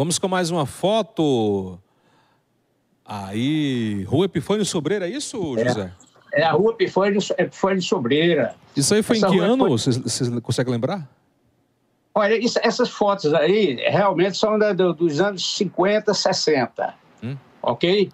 Vamos com mais uma foto. Aí, Rua Epifânio Sobreira, é isso, José? É, é a Rua Epifânio, Epifânio Sobreira. Isso aí foi Essa em que ano? Você, você consegue lembrar? Olha, isso, essas fotos aí realmente são da, do, dos anos 50, 60. Hum? Ok?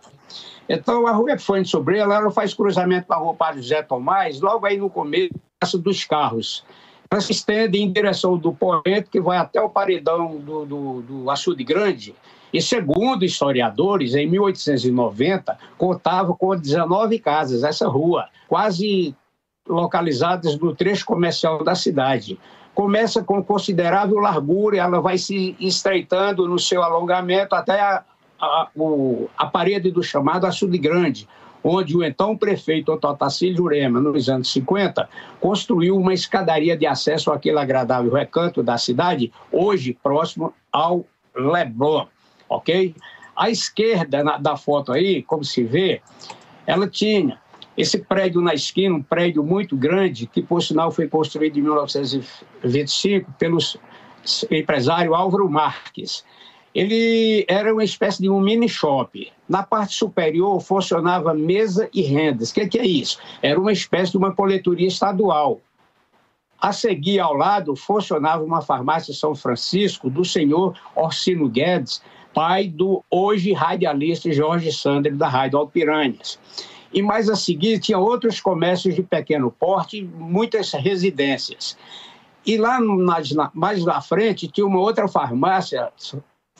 Então, a Rua Epifânio Sobreira, ela faz cruzamento com a Rua Padre José Tomás, logo aí no começo dos carros. Ela se estende em direção do Poente, que vai até o paredão do, do, do Açude Grande. E segundo historiadores, em 1890, contava com 19 casas essa rua, quase localizadas no trecho comercial da cidade. Começa com considerável largura, ela vai se estreitando no seu alongamento até a, a, o, a parede do chamado Açude Grande, onde o então prefeito Ototacílio Jurema, nos anos 50, construiu uma escadaria de acesso àquele agradável recanto da cidade, hoje próximo ao Leblon, ok? À esquerda na, da foto aí, como se vê, ela tinha esse prédio na esquina, um prédio muito grande, que por sinal foi construído em 1925 pelo empresário Álvaro Marques ele era uma espécie de um mini shop. Na parte superior funcionava mesa e rendas. O que, que é isso? Era uma espécie de uma coletoria estadual. A seguir, ao lado, funcionava uma farmácia São Francisco do senhor Orsino Guedes, pai do hoje radialista Jorge Sandro da Rádio Alpiranhas. E mais a seguir, tinha outros comércios de pequeno porte, muitas residências. E lá mais na frente tinha uma outra farmácia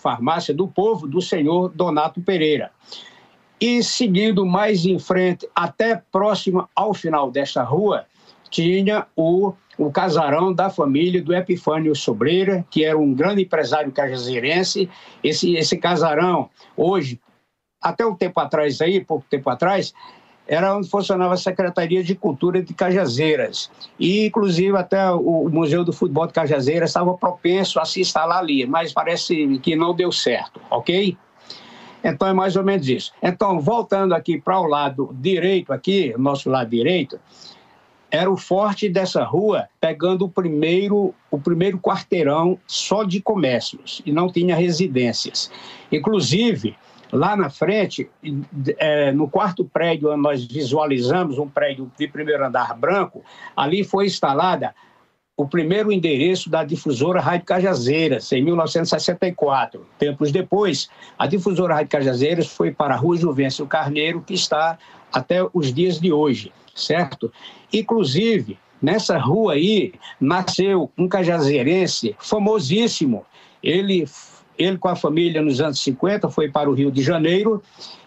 farmácia do povo do senhor Donato Pereira. E seguindo mais em frente, até próximo ao final desta rua, tinha o, o casarão da família do Epifânio Sobreira, que era um grande empresário cajazeirense. Esse, esse casarão, hoje, até um tempo atrás aí, pouco tempo atrás, era onde funcionava a Secretaria de Cultura de Cajazeiras. E, inclusive, até o Museu do Futebol de Cajazeiras estava propenso a se instalar ali, mas parece que não deu certo, ok? Então, é mais ou menos isso. Então, voltando aqui para o lado direito, aqui, nosso lado direito, era o forte dessa rua, pegando o primeiro, o primeiro quarteirão só de comércios, e não tinha residências. Inclusive, Lá na frente, é, no quarto prédio nós visualizamos um prédio de primeiro andar branco, ali foi instalada o primeiro endereço da difusora Rádio Cajazeiras, em 1964. Tempos depois, a difusora Rádio Cajazeiras foi para a Rua Juvencio Carneiro, que está até os dias de hoje, certo? Inclusive, nessa rua aí, nasceu um cajazeirense famosíssimo. Ele ele, com a família, nos anos 50, foi para o Rio de Janeiro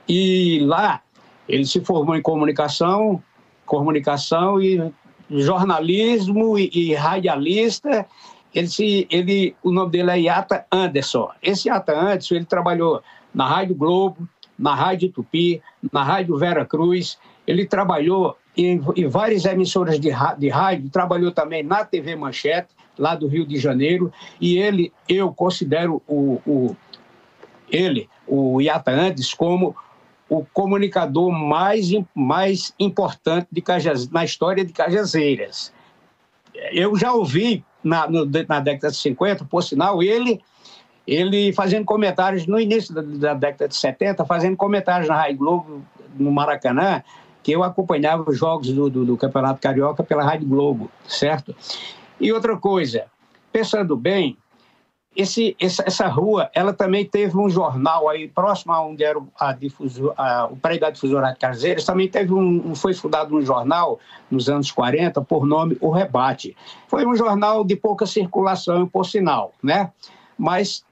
e lá ele se formou em comunicação, comunicação e jornalismo e, e radialista. Ele, se, ele, o nome dele é Iata Anderson. Esse Iata Anderson, ele trabalhou na Rádio Globo, na Rádio Tupi, na Rádio Vera Cruz. Ele trabalhou em, em várias emissoras de, de rádio, trabalhou também na TV Manchete lá do Rio de Janeiro, e ele, eu considero o, o ele, o Iata Andes, como o comunicador mais, mais importante de Cajaz, na história de Cajazeiras. Eu já ouvi na, no, na década de 50, por sinal, ele ele fazendo comentários no início da, da, década de 70, fazendo comentários na Rádio Globo, no Maracanã, que eu acompanhava os jogos do, do, do Campeonato Carioca pela Rádio Globo, certo? E outra coisa, pensando bem, esse, essa, rua, ela também teve um jornal aí próximo a onde era a a, o prédio da difusora Caseiras, também teve um, foi fundado um jornal nos anos 40 por nome O Rebate. Foi um jornal de pouca circulação, por sinal, né? Mas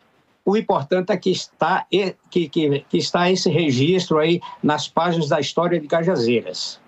o importante é que está, que, que, que está esse registro aí nas páginas da história de Cajazeiras.